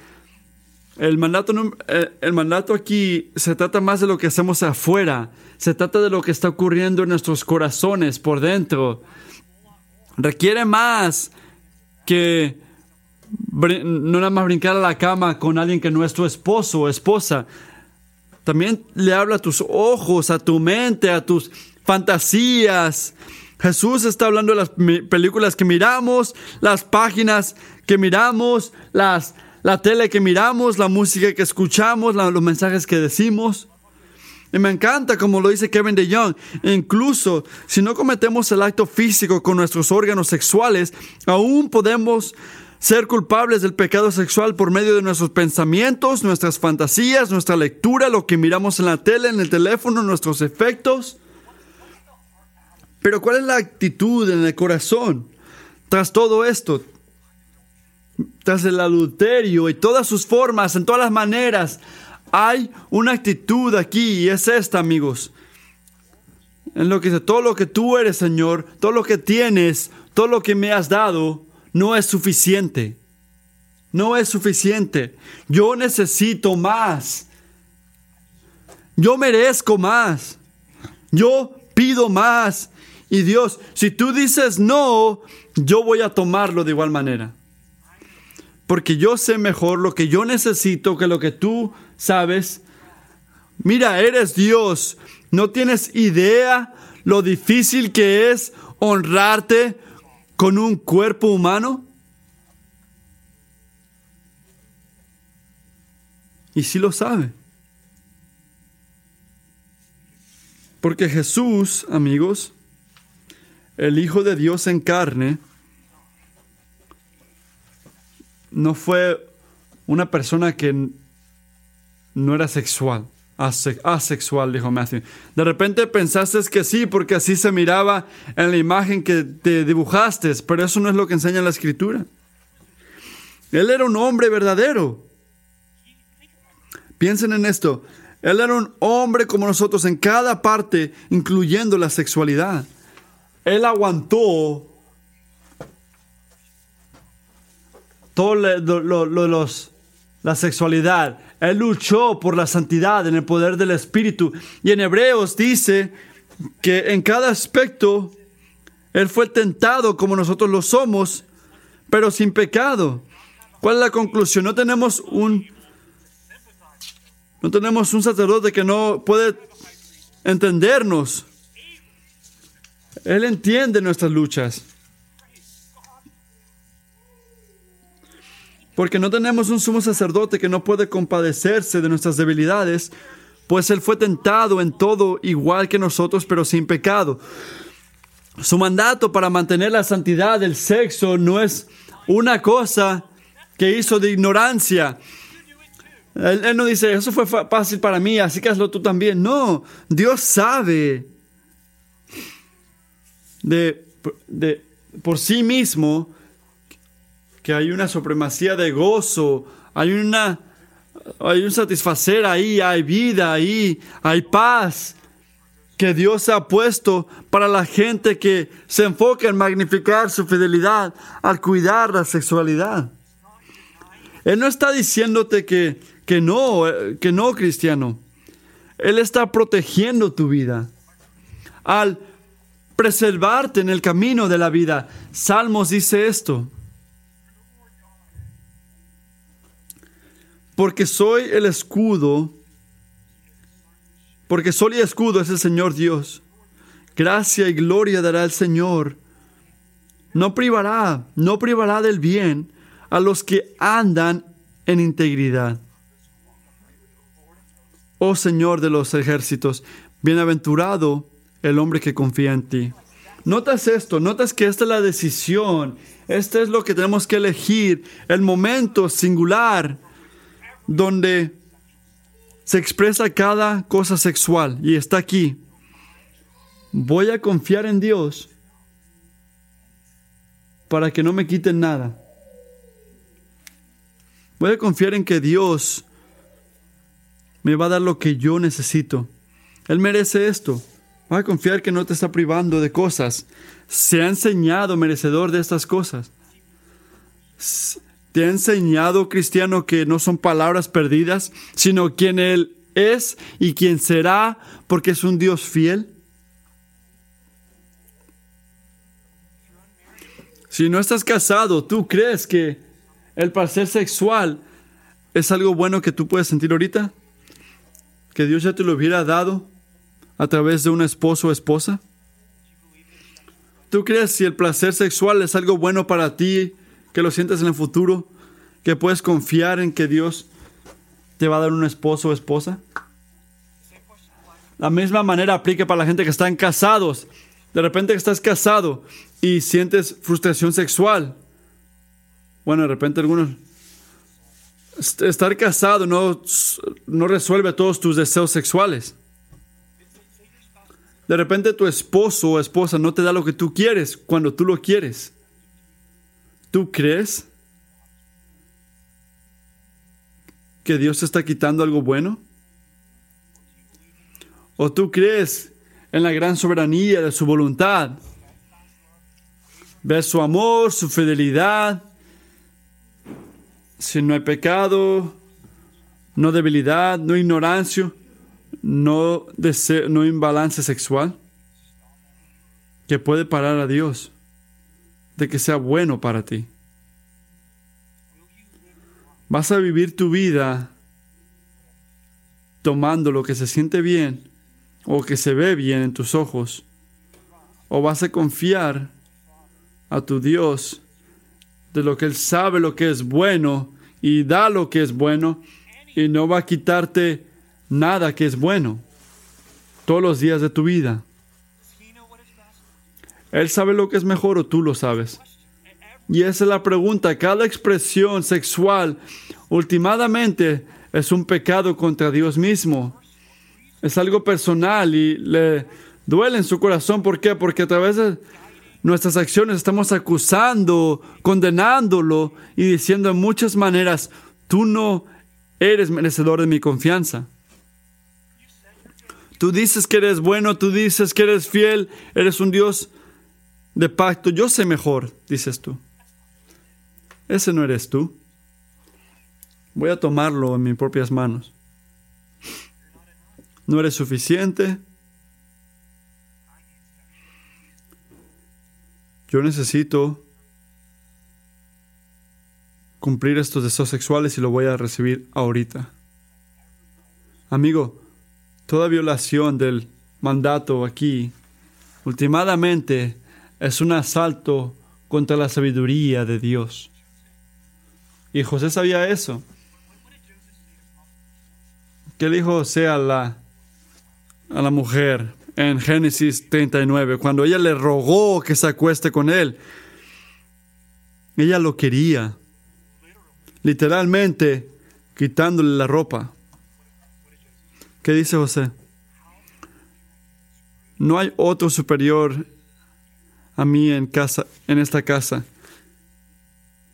El mandato, eh, el mandato aquí se trata más de lo que hacemos afuera, se trata de lo que está ocurriendo en nuestros corazones por dentro. Requiere más que no nada más brincar a la cama con alguien que no es tu esposo o esposa. También le habla a tus ojos, a tu mente, a tus fantasías. Jesús está hablando de las películas que miramos, las páginas que miramos, las la tele que miramos, la música que escuchamos, los mensajes que decimos. Y me encanta como lo dice Kevin de Young. Incluso si no cometemos el acto físico con nuestros órganos sexuales, aún podemos ser culpables del pecado sexual por medio de nuestros pensamientos, nuestras fantasías, nuestra lectura, lo que miramos en la tele, en el teléfono, nuestros efectos. Pero ¿cuál es la actitud en el corazón tras todo esto? El adulterio y todas sus formas, en todas las maneras, hay una actitud aquí y es esta, amigos. En lo que dice, todo lo que tú eres, Señor, todo lo que tienes, todo lo que me has dado, no es suficiente. No es suficiente. Yo necesito más. Yo merezco más. Yo pido más. Y Dios, si tú dices no, yo voy a tomarlo de igual manera porque yo sé mejor lo que yo necesito que lo que tú sabes. Mira, eres Dios. ¿No tienes idea lo difícil que es honrarte con un cuerpo humano? Y sí lo sabe. Porque Jesús, amigos, el Hijo de Dios en carne, no fue una persona que no era sexual, asexual, dijo Matthew. De repente pensaste que sí, porque así se miraba en la imagen que te dibujaste, pero eso no es lo que enseña la escritura. Él era un hombre verdadero. Piensen en esto. Él era un hombre como nosotros en cada parte, incluyendo la sexualidad. Él aguantó todo los, la sexualidad. Él luchó por la santidad en el poder del Espíritu. Y en Hebreos dice que en cada aspecto Él fue tentado como nosotros lo somos, pero sin pecado. ¿Cuál es la conclusión? No tenemos un no tenemos un sacerdote que no puede entendernos. Él entiende nuestras luchas. Porque no tenemos un sumo sacerdote que no puede compadecerse de nuestras debilidades, pues Él fue tentado en todo igual que nosotros, pero sin pecado. Su mandato para mantener la santidad del sexo no es una cosa que hizo de ignorancia. Él, no dice, eso fue fácil para mí, así que hazlo tú también. No, Dios sabe de, por sí mismo que hay una supremacía de gozo, hay una hay un satisfacer ahí, hay vida ahí, hay paz que Dios ha puesto para la gente que se enfoca en magnificar su fidelidad al cuidar la sexualidad. Él no está diciéndote que, que no, eh, que no, cristiano. Él está protegiendo tu vida. Al preservarte en el camino de la vida. Salmos dice esto. Porque soy el escudo, porque soy y escudo es el Señor Dios. Gracia y gloria dará el Señor. No privará, no privará del bien a los que andan en integridad. Oh Señor de los ejércitos, bienaventurado el hombre que confía en ti. Notas esto, notas que esta es la decisión, este es lo que tenemos que elegir, el momento singular donde se expresa cada cosa sexual y está aquí. Voy a confiar en Dios para que no me quiten nada. Voy a confiar en que Dios me va a dar lo que yo necesito. Él merece esto. Voy a confiar que no te está privando de cosas. Se ha enseñado merecedor de estas cosas. Te ha enseñado, cristiano, que no son palabras perdidas, sino quien Él es y quien será, porque es un Dios fiel. Si no estás casado, ¿tú crees que el placer sexual es algo bueno que tú puedes sentir ahorita? ¿Que Dios ya te lo hubiera dado a través de un esposo o esposa? ¿Tú crees si el placer sexual es algo bueno para ti, que lo sientes en el futuro, que puedes confiar en que Dios te va a dar un esposo o esposa? La misma manera aplica para la gente que están casados. De repente estás casado y sientes frustración sexual. Bueno, de repente algunos... Estar casado no, no resuelve todos tus deseos sexuales. De repente tu esposo o esposa no te da lo que tú quieres cuando tú lo quieres. ¿Tú crees que Dios está quitando algo bueno? ¿O tú crees en la gran soberanía de su voluntad? Ves su amor, su fidelidad. Si no hay pecado, no debilidad, no ignorancia no, deseo, no imbalance sexual que puede parar a Dios de que sea bueno para ti. Vas a vivir tu vida tomando lo que se siente bien o que se ve bien en tus ojos. O vas a confiar a tu Dios de lo que Él sabe lo que es bueno y da lo que es bueno y no va a quitarte nada que es bueno. todos los días de tu vida. Él sabe lo que es mejor o tú lo sabes. Y esa es la pregunta. Cada expresión sexual últimamente es un pecado contra Dios mismo. Es algo personal y le duele en su corazón. ¿Por qué? Porque a través de nuestras acciones estamos acusando, condenándolo y diciendo en muchas maneras, tú no eres merecedor de mi confianza. Tú dices que eres bueno, tú dices que eres fiel, eres un Dios de pacto. Yo sé mejor, dices tú. Ese no eres tú. Voy a tomarlo en mis propias manos. No eres suficiente. Yo necesito cumplir estos deseos sexuales y lo voy a recibir ahorita. Amigo, toda violación del mandato aquí, últimamente, es un asalto contra la sabiduría de Dios. Y José sabía eso. ¿Qué le dijo José a la, a la mujer en Génesis 39? Cuando ella le rogó que se acueste con él. Ella lo quería. Literalmente quitándole la ropa. ¿Qué dice José? No hay otro superior a mí en casa, en esta casa.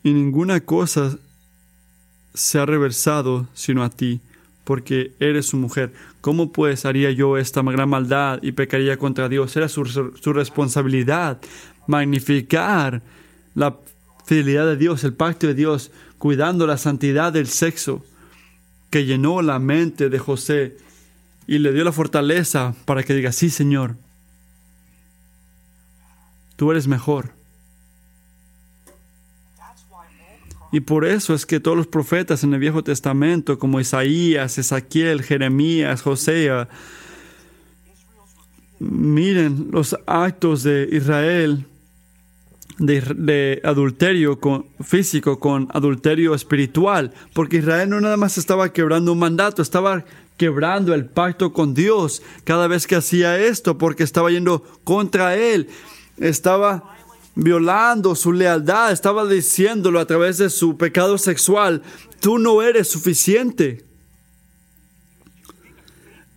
Y ninguna cosa se ha reversado sino a ti, porque eres su mujer. ¿Cómo pues haría yo esta gran maldad y pecaría contra Dios? Era su, su responsabilidad magnificar la fidelidad de Dios, el pacto de Dios, cuidando la santidad del sexo, que llenó la mente de José y le dio la fortaleza para que diga, sí, Señor, tú eres mejor. Y por eso es que todos los profetas en el Viejo Testamento, como Isaías, Ezequiel, Jeremías, José, miren los actos de Israel de, adulterio físico con adulterio espiritual, porque Israel no nada más estaba quebrando un mandato, estaba quebrando el pacto con Dios cada vez que hacía esto, porque estaba yendo contra Él estaba violando su lealtad, estaba diciéndolo a través de su pecado sexual, tú no eres suficiente.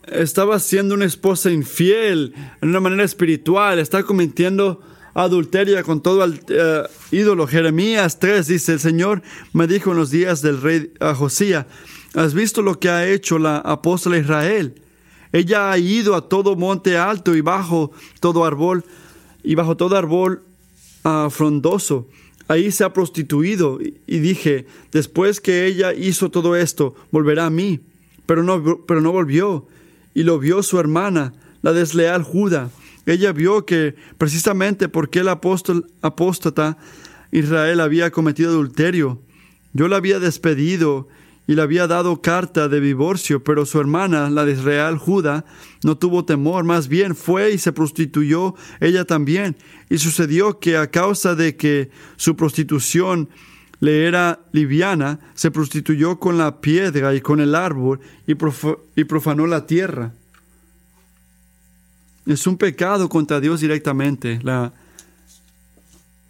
Estaba siendo una esposa infiel en una manera espiritual, está cometiendo adulteria con todo el eh, ídolo. Jeremías 3 dice, el Señor me dijo en los días del rey Josías, ¿has visto lo que ha hecho la apóstola Israel? Ella ha ido a todo monte alto y bajo todo árbol y bajo todo árbol uh, frondoso. Ahí se ha prostituido. Y dije, después que ella hizo todo esto, volverá a mí. Pero no, pero no volvió. Y lo vio su hermana, la desleal Juda. Ella vio que precisamente porque el apóstol apóstata Israel había cometido adulterio, yo la había despedido y le había dado carta de divorcio, pero su hermana, la de Israel Judá, no tuvo temor, más bien fue y se prostituyó ella también. Y sucedió que a causa de que su prostitución le era liviana, se prostituyó con la piedra y con el árbol y, profanó la tierra. Es un pecado contra Dios directamente. La,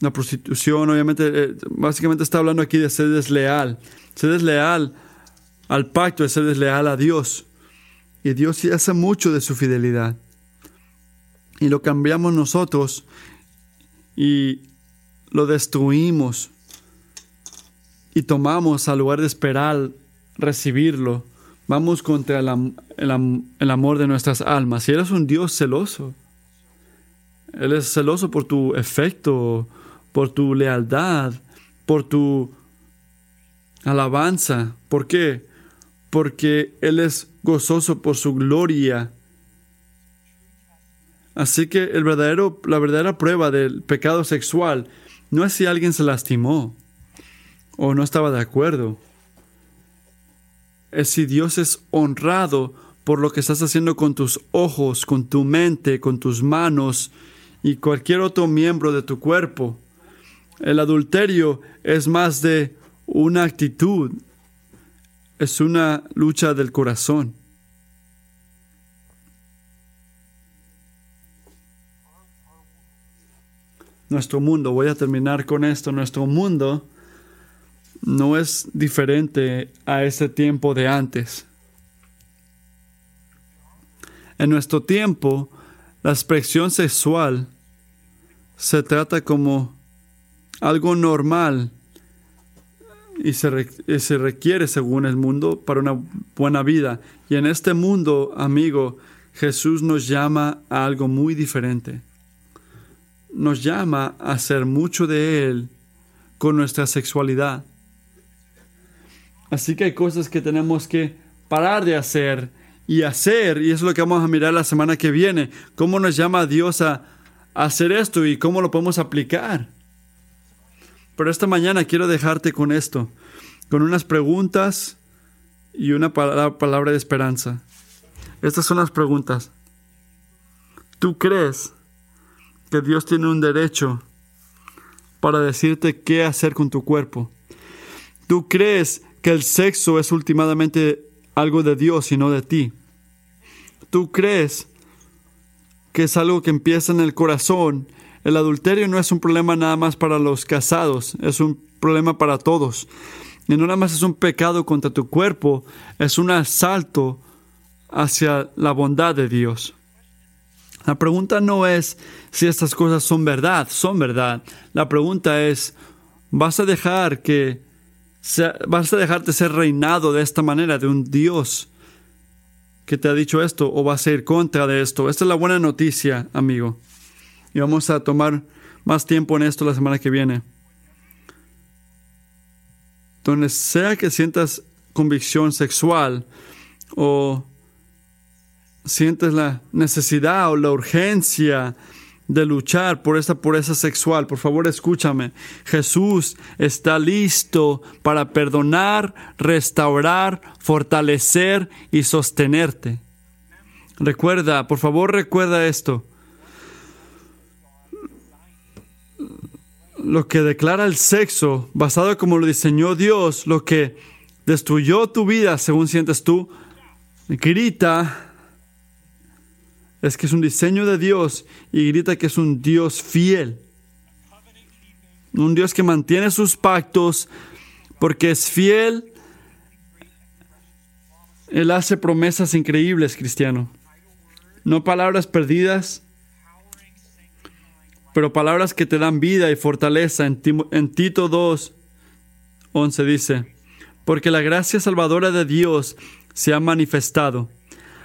la prostitución, obviamente, eh, básicamente está hablando aquí de ser desleal. Ser desleal al pacto de ser desleal a Dios. Y Dios hace mucho de su fidelidad. Y lo cambiamos nosotros y lo destruimos. Y tomamos al lugar de esperar recibirlo. Vamos contra el, el amor de nuestras almas. Y eres un Dios celoso. Él es celoso por tu efecto, por tu lealtad, por tu alabanza. ¿Por qué? Porque Él es gozoso por su gloria. Así que el verdadero, la verdadera prueba del pecado sexual no es si alguien se lastimó o no estaba de acuerdo. Es si Dios es honrado por lo que estás haciendo con tus ojos, con tu mente, con tus manos y cualquier otro miembro de tu cuerpo. El adulterio es más de una actitud, es una lucha del corazón. Nuestro mundo, voy a terminar con esto, nuestro mundo no es diferente a ese tiempo de antes. En nuestro tiempo, la expresión sexual se trata como algo normal y se, se, requiere según el mundo para una buena vida. Y en este mundo, amigo, Jesús nos llama a algo muy diferente. Nos llama a hacer mucho de Él con nuestra sexualidad. Así que hay cosas que tenemos que parar de hacer y hacer, y es lo que vamos a mirar la semana que viene, cómo nos llama Dios a hacer esto y cómo lo podemos aplicar. Pero esta mañana quiero dejarte con esto, con unas preguntas y una palabra de esperanza. Estas son las preguntas. ¿Tú crees que Dios tiene un derecho para decirte qué hacer con tu cuerpo? ¿Tú crees que el sexo es últimamente algo de Dios y no de ti? ¿Tú crees que es algo que empieza en el corazón? El adulterio no es un problema nada más para los casados, es un problema para todos. Y no nada más es un pecado contra tu cuerpo, es un asalto hacia la bondad de Dios. La pregunta no es si estas cosas son verdad, son verdad. La pregunta es, ¿vas a dejar que vas a dejarte ser reinado de esta manera, de un Dios que te ha dicho esto, o vas a ir contra de esto. Esta es la buena noticia, amigo. Y vamos a tomar más tiempo en esto la semana que viene. Donde sea que sientas convicción sexual o sientes la necesidad o la urgencia de luchar por esta pureza sexual, por favor escúchame. Jesús está listo para perdonar, restaurar, fortalecer y sostenerte. Recuerda, por favor recuerda esto. Lo que declara el sexo, basado como lo diseñó Dios, lo que destruyó tu vida, según sientes tú, grita es que es un diseño de Dios y grita que es un Dios fiel. Un Dios que mantiene sus pactos porque es fiel. Él hace promesas increíbles, cristiano. No palabras perdidas, pero palabras que te dan vida y fortaleza. En, Tito 2, 11 dice, porque la gracia salvadora de Dios se ha manifestado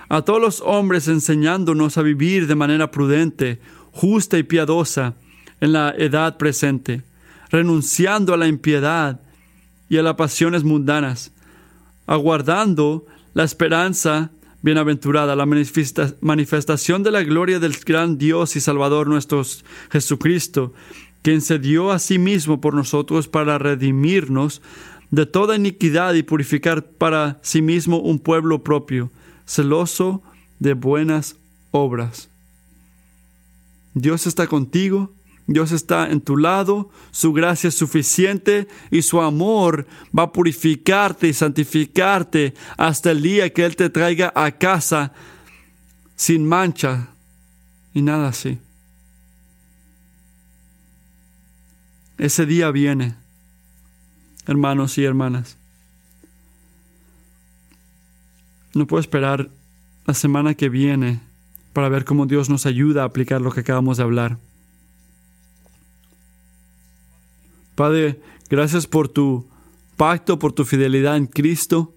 a todos los hombres enseñándonos a vivir de manera prudente, justa y piadosa en la edad presente, renunciando a la impiedad y a las pasiones mundanas, aguardando la esperanza bienaventurada, la manifestación de la gloria del gran Dios y Salvador nuestro Jesucristo, quien se dio a sí mismo por nosotros para redimirnos de toda iniquidad y purificar para sí mismo un pueblo propio celoso de buenas obras. Dios está contigo, Dios está en tu lado, su gracia es suficiente y su amor va a purificarte y santificarte hasta el día que Él te traiga a casa sin mancha y nada así. Ese día viene, hermanos y hermanas. No puedo esperar la semana que viene para ver cómo Dios nos ayuda a aplicar lo que acabamos de hablar. Padre, gracias por tu pacto, por tu fidelidad en Cristo.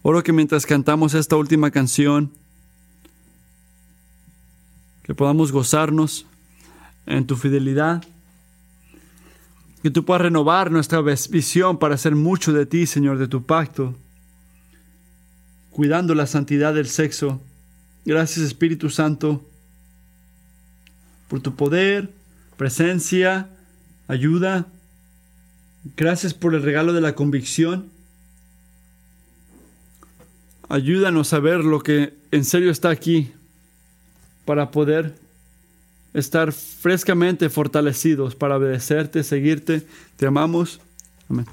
Oro que mientras cantamos esta última canción, que podamos gozarnos en tu fidelidad, que tú puedas renovar nuestra visión para hacer mucho de ti, Señor, de tu pacto cuidando la santidad del sexo. Gracias Espíritu Santo por tu poder, presencia, ayuda. Gracias por el regalo de la convicción. Ayúdanos a ver lo que en serio está aquí para poder estar frescamente fortalecidos para obedecerte, seguirte. Te amamos. Amén.